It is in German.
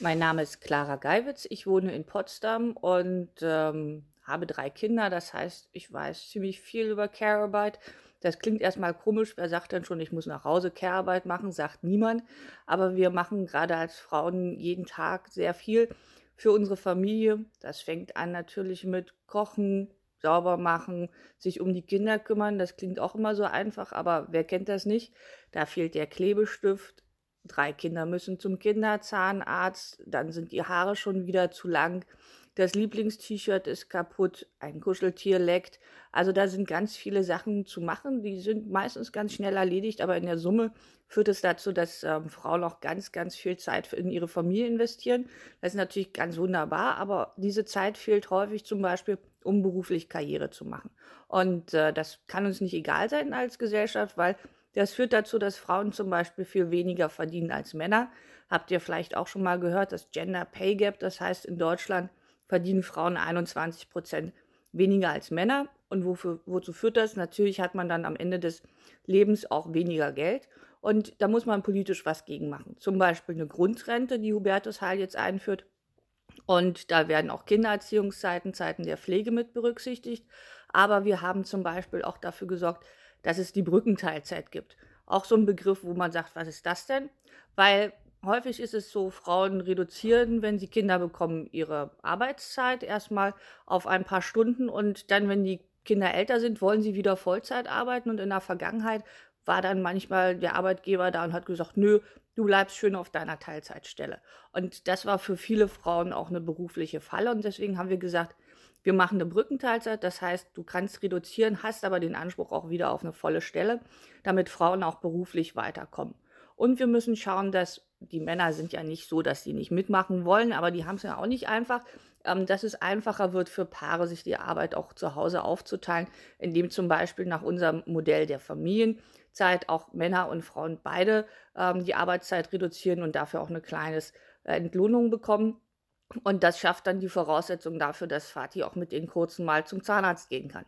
Mein Name ist Clara Geiwitz. Ich wohne in Potsdam und ähm, habe drei Kinder. Das heißt, ich weiß ziemlich viel über Care-Arbeit. Das klingt erstmal komisch. Wer sagt denn schon, ich muss nach Hause Care-Arbeit machen? Sagt niemand. Aber wir machen gerade als Frauen jeden Tag sehr viel für unsere Familie. Das fängt an natürlich mit Kochen, sauber machen, sich um die Kinder kümmern. Das klingt auch immer so einfach, aber wer kennt das nicht? Da fehlt der Klebestift, drei Kinder müssen zum Kinderzahnarzt, dann sind die Haare schon wieder zu lang, das Lieblingst-T-Shirt ist kaputt, ein Kuscheltier leckt. Also da sind ganz viele Sachen zu machen, die sind meistens ganz schnell erledigt, aber in der Summe führt es dazu, dass ähm, Frauen auch ganz, ganz viel Zeit in ihre Familie investieren. Das ist natürlich ganz wunderbar, aber diese Zeit fehlt häufig zum Beispiel, um beruflich Karriere zu machen. Und äh, das kann uns nicht egal sein als Gesellschaft, weil das führt dazu, dass Frauen zum Beispiel viel weniger verdienen als Männer. Habt ihr vielleicht auch schon mal gehört, das Gender Pay Gap, das heißt in Deutschland verdienen Frauen 21 Prozent weniger als Männer. Und wofür, wozu führt das? Natürlich hat man dann am Ende des Lebens auch weniger Geld. Und da muss man politisch was gegen machen. Zum Beispiel eine Grundrente, die Hubertus Heil jetzt einführt. Und da werden auch Kindererziehungszeiten, Zeiten der Pflege mit berücksichtigt. Aber wir haben zum Beispiel auch dafür gesorgt, dass es die Brückenteilzeit gibt. Auch so ein Begriff, wo man sagt, was ist das denn? Weil häufig ist es so, Frauen reduzieren, wenn sie Kinder bekommen, ihre Arbeitszeit erstmal auf ein paar Stunden und dann, wenn die Kinder älter sind, wollen sie wieder Vollzeit arbeiten und in der Vergangenheit war dann manchmal der Arbeitgeber da und hat gesagt, nö, du bleibst schön auf deiner Teilzeitstelle. Und das war für viele Frauen auch eine berufliche Falle und deswegen haben wir gesagt, wir machen eine Brückenteilzeit, das heißt, du kannst reduzieren, hast aber den Anspruch auch wieder auf eine volle Stelle, damit Frauen auch beruflich weiterkommen. Und wir müssen schauen, dass die Männer sind ja nicht so, dass sie nicht mitmachen wollen, aber die haben es ja auch nicht einfach, ähm, dass es einfacher wird für Paare, sich die Arbeit auch zu Hause aufzuteilen, indem zum Beispiel nach unserem Modell der Familienzeit auch Männer und Frauen beide ähm, die Arbeitszeit reduzieren und dafür auch eine kleine äh, Entlohnung bekommen. Und das schafft dann die Voraussetzung dafür, dass Vati auch mit den kurzen Mal zum Zahnarzt gehen kann.